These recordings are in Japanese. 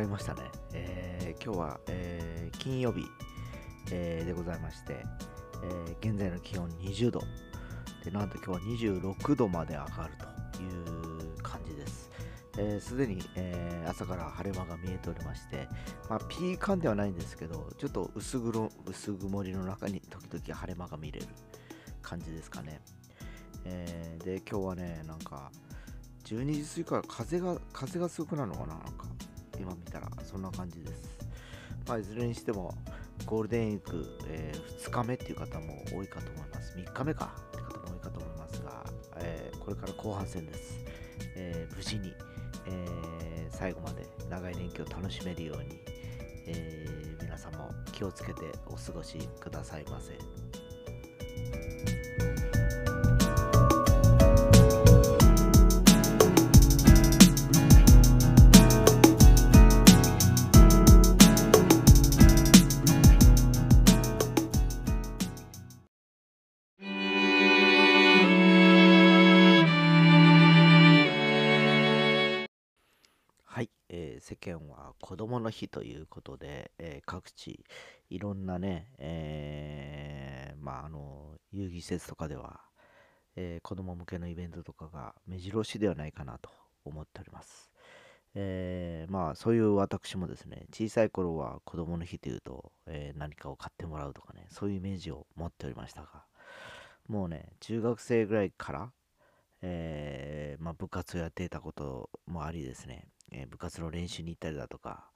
が3つになりましたね、えー今日は、えー金曜日、えーでございまして、えー現在の気温20度。でなんと今日は26度まで上がるという感じです。えーすで、に、えー朝から晴れ間が見えておりまして、まあ、ピーカンではないんですけどちょっと薄黒薄曇りの中に時々晴れ間が見れる感じですかね。えーで今日はねなんか12時過ぎから風が風がすごくなるのかななんか。今見たらそんな感じです。まあいずれにしてもゴールデンウィーク、え2日目っていう方も多いかと思います。3日目か。って方も多いかと思いますが、えーこれから後半戦です、えー無事に、え最後まで長い連休を楽しめるように、え皆さんも気をつけてお過ごしくださいませ。世間は子供の日ということで、えー各地いろんなね、えーまああの遊戯施設とかでは、えー子供向けのイベントとかが目白押しではないかなと思っております。えーまあそういう私もですね、小さい頃は子供の日というと、えー何かを買ってもらうとかね、そういうイメージを持っておりましたが、もうね、中学生ぐらいから、えーまあ、部活をやっていたこともありですね、えー部活の練習に行ったりだとか、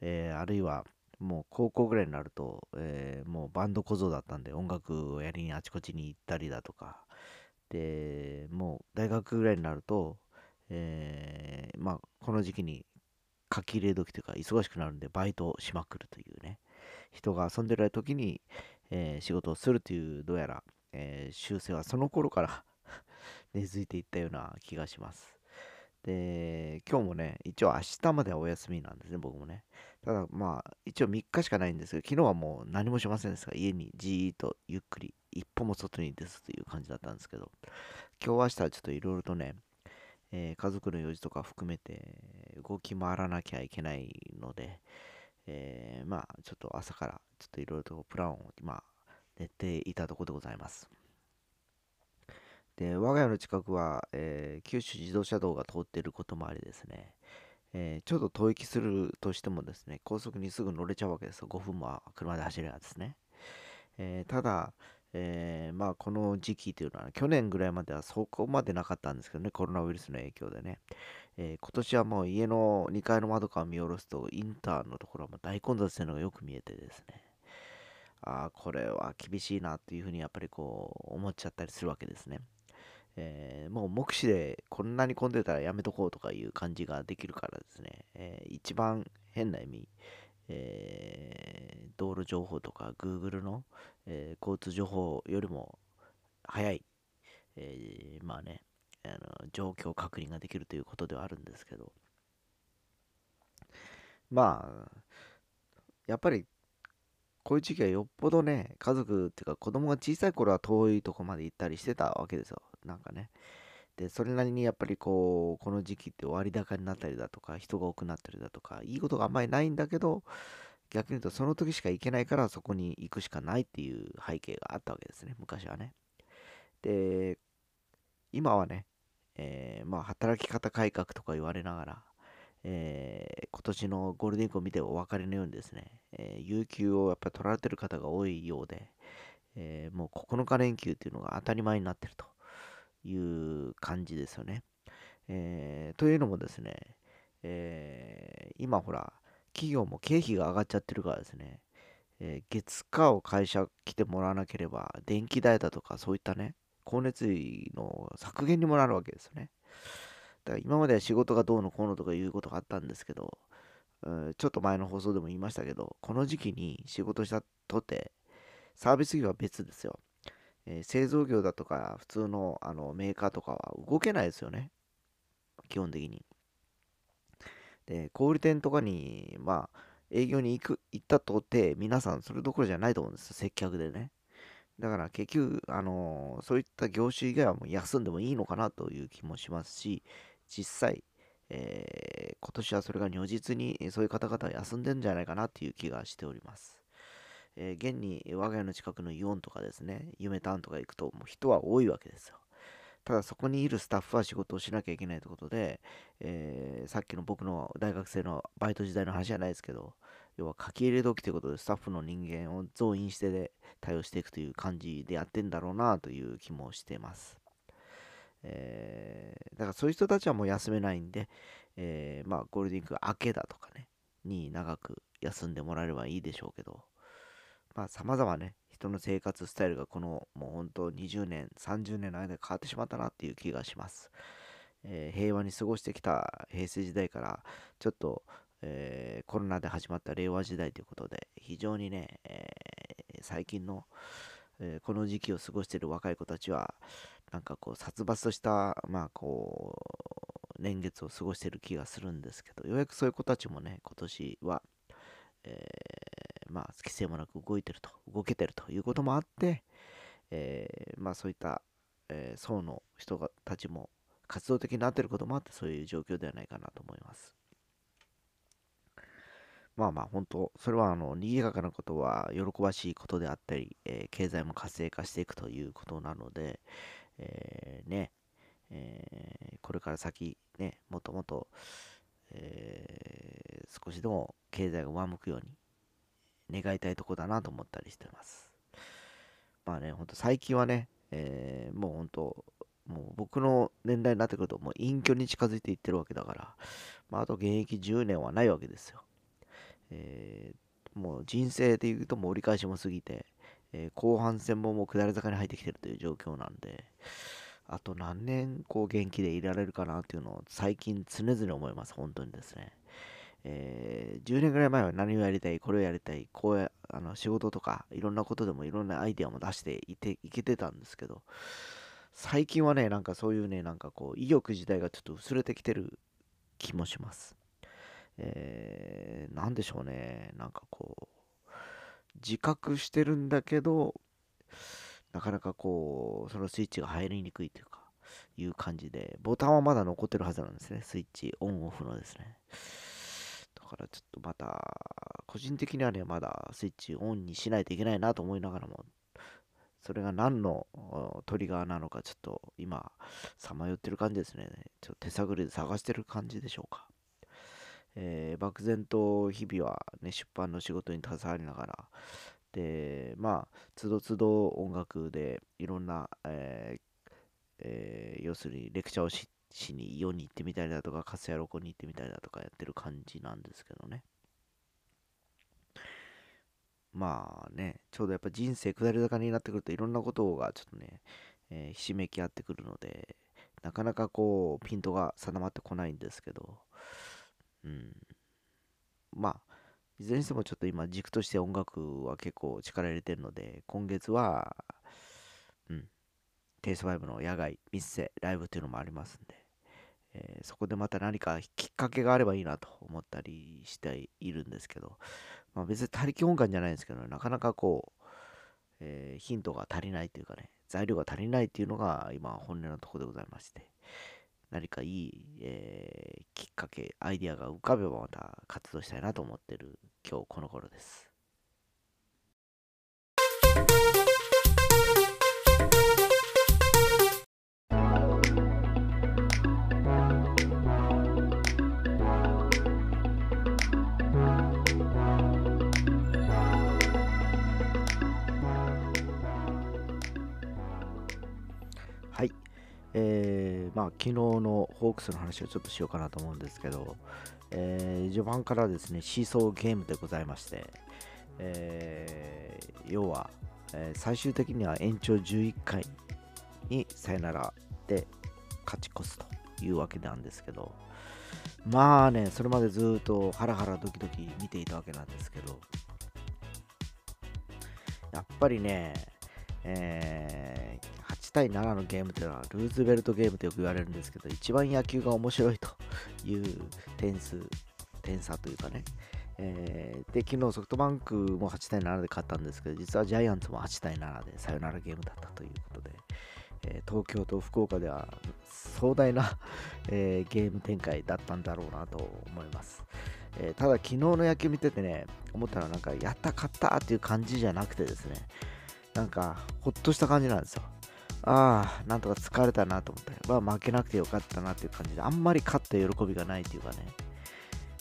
えーあるいはもう高校ぐらいになると、えーもうバンド小僧だったんで音楽をやりにあちこちに行ったりだとかでもう大学ぐらいになると、えーまあこの時期に書き入れ時というか忙しくなるんでバイトをしまくるというね人が遊んでる時に、え仕事をするというどうやら、えー習性はその頃から 根付いていったような気がします。で、今日もね、一応明日まではお休みなんですね、僕もね。ただまあ、一応3日しかないんですけど、昨日はもう何もしませんでしたが、家にじーっとゆっくり、一歩も外に出ずという感じだったんですけど、今日明日はちょっといろいろとね、えー家族の用事とか含めて動き回らなきゃいけないので、えーまあ、ちょっと朝からちょっといろいろとプランを今、練っていたところでございます。で、我が家の近くは、えー九州自動車道が通っていることもありですね、えーちょっと遠行きするとしてもですね、高速にすぐ乗れちゃうわけですよ。5分も車で走ればですね。えーただ、えーまあこの時期というのは、去年ぐらいまではそこまでなかったんですけどね、コロナウイルスの影響でね。えー今年はもう家の2階の窓から見下ろすと、インターのところはもう大混雑してるのがよく見えてですね。ああ、これは厳しいなっていうふうにやっぱりこう思っちゃったりするわけですね。えーもう目視でこんなに混んでたらやめとこうとかいう感じができるからですね、えー一番変な意味、えー道路情報とか Google の、えー交通情報よりも早い、えーまあねあの状況確認ができるということではあるんですけど。まあやっぱりこういう時期はよっぽどね、家族っていうか子供が小さい頃は遠いとこまで行ったりしてたわけですよ。なんかね。で、それなりにやっぱりこう、この時期って割高になったりだとか、人が多くなったりだとか、いいことがあんまりないんだけど、逆に言うとその時しか行けないからそこに行くしかないっていう背景があったわけですね、昔はね。で、今はね、えーまあ働き方改革とか言われながら、えー今年のゴールデンウィークを見てお分かりのようにですね、えー有給をやっぱり取られてる方が多いようで、えーもう9日連休っていうのが当たり前になってるという感じですよね。えーというのもですね、えー今ほら、企業も経費が上がっちゃってるからですね、えー月火を会社来てもらわなければ、電気代だとかそういったね、光熱費の削減にもなるわけですよね。だから今までは仕事がどうのこうのとかいうことがあったんですけど、うんちょっと前の放送でも言いましたけど、この時期に仕事したとて、サービス業は別ですよ。えー製造業だとか、普通のあのメーカーとかは動けないですよね。基本的に。で、小売店とかに、まあ、営業に行く行ったとて、皆さんそれどころじゃないと思うんですよ、接客でね。だから結局、あのそういった業種以外はもう休んでもいいのかなという気もしますし、実際、えー、今年はそれが如実にそういう方々は休んでんじゃないかなっていう気がしております。えー、現に我が家の近くのイオンとかですね、夢タウンとか行くともう人は多いわけですよ。ただそこにいるスタッフは仕事をしなきゃいけないということで、えー、さっきの僕の大学生のバイト時代の話じゃないですけど、要は書き入れ時ということでスタッフの人間を増員してで対応していくという感じでやってんだろうなという気もしてます。えー、だからそういう人たちはもう休めないんで、えー、まあゴールデンウィーク明けだとかね、に長く休んでもらえればいいでしょうけど、まあ様々ね、人の生活スタイルがこのもう本当20年、30年の間で変わってしまったなっていう気がします。えー、平和に過ごしてきた平成時代からちょっと、えー、コロナで始まった令和時代ということで非常にね、えー、最近の、えこの時期を過ごしている若い子たちはなんかこう殺伐としたまあこう年月を過ごしている気がするんですけどようやくそういう子たちもね今年は、えまあ、規制もなく動いてると、動けてるということもあって、えー、まあそういった、え、層の人がたちも活動的になっていることもあって、そういう状況ではないかなと思います。まあまあ本当、それはあの、賑やかなことは喜ばしいことであったり、えー、経済も活性化していくということなので、えー、ね、えー、これから先、ね、もっともっと、え少しでも経済が上向くように、願いたいとこだなと思ったりしてます。まあね、ほんと最近はね、え、もうほんと、もう僕の年代になってくると、もう隠居に近づいていってるわけだから、まあ、あと現役10年はないわけですよ。えー、もう人生で言うともう折り返しも過ぎて、えー、後半戦ももう下り坂に入ってきてるという状況なんで、あと何年こう元気でいられるかなっていうのを最近常々思います、本当にですね。えー、10年ぐらい前は何をやりたい、これをやりたい、こうや、あの仕事とか、いろんなことでもいろんなアイデアも出していて、いけてたんですけど、最近はね、なんかそういうね、なんかこう、意欲自体がちょっと薄れてきてる気もします。えー、でしょうね、なんかこう、自覚してるんだけど、なかなかこう、そのスイッチが入りにくいというか、いう感じで、ボタンはまだ残ってるはずなんですね、スイッチオンオフのですね。だからちょっとまた、個人的にはね、まだスイッチオンにしないといけないなと思いながらも、それが何のトリガーなのかちょっと今、さまよってる感じですね。ちょっと手探りで探してる感じでしょうか。えー、漠然と日々はね、出版の仕事に携わりながら、で、まあ、つどつど音楽でいろんな、えーえー、要するにレクチャーをしに世に行ってみたりだとか、カスヤロコに行ってみたりだとかやってる感じなんですけどね。まあね、ちょうどやっぱ人生下り坂になってくるといろんなことがちょっとね、えー、ひしめき合ってくるので、なかなかこう、ピントが定まってこないんですけど、まあ、いずれにしてもちょっと今軸として音楽は結構力入れてるので、今月は、うん、テイスト5の野外、ミッセ、ライブっていうのもありますんで、えー、そこでまた何かきっかけがあればいいなと思ったりしているんですけど、まあ、別に他力本願じゃないんですけど、なかなかこう、えー、ヒントが足りないというかね、材料が足りないっていうのが今本音のところでございまして、何かいい、えー、きっかけ、アイデアが浮かべばまた活動したいなと思ってる今日この頃です。昨日のホークスの話をちょっとしようかなと思うんですけど、えー、序盤からですね、シーソーゲームでございまして、えー、要は、え最終的には延長11回にさよならで勝ち越すというわけなんですけど、まあね、それまでずっとハラハラドキドキ見ていたわけなんですけど、やっぱりね、えー、対7のゲームというのはルーズベルトゲームとよく言われるんですけど、一番野球が面白いという点数、点差というかね、えー、で、昨日ソフトバンクも8対7で勝ったんですけど、実はジャイアンツも8対7でサヨナラゲームだったということで、えー、東京と福岡では壮大な えー、ゲーム展開だったんだろうなと思います。えー、ただ昨日の野球見ててね、思ったのはなんかやった勝ったっていう感じじゃなくてですね、なんかほっとした感じなんですよ。ああ、なんとか疲れたなと思って、まあ負けなくてよかったなっていう感じで、あんまり勝った喜びがないっていうかね、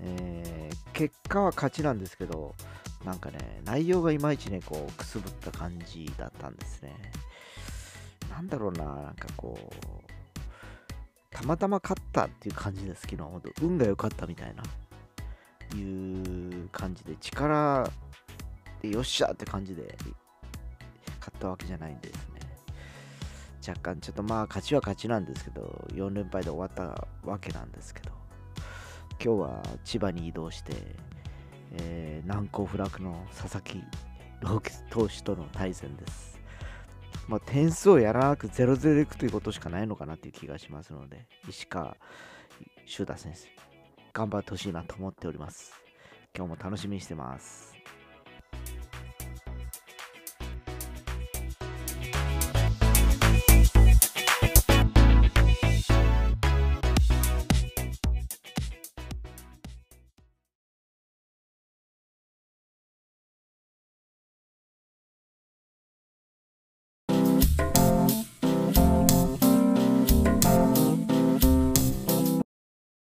えー、結果は勝ちなんですけど、なんかね、内容がいまいちね、こう、くすぶった感じだったんですね。なんだろうな、なんかこう、たまたま勝ったっていう感じですけど、本当運が良かったみたいな、いう感じで、力でよっしゃって感じで勝ったわけじゃないんです。若干ちょっとまあ勝ちは勝ちなんですけど、4連敗で終わったわけなんですけど、今日は千葉に移動して、えー、難攻不落の佐々木朗希投手との対戦です。まあ、点数をやらなく0-0でいくということしかないのかなっていう気がしますので、石川修太先生、頑張ってほしいなと思っております。今日も楽しみにしてます。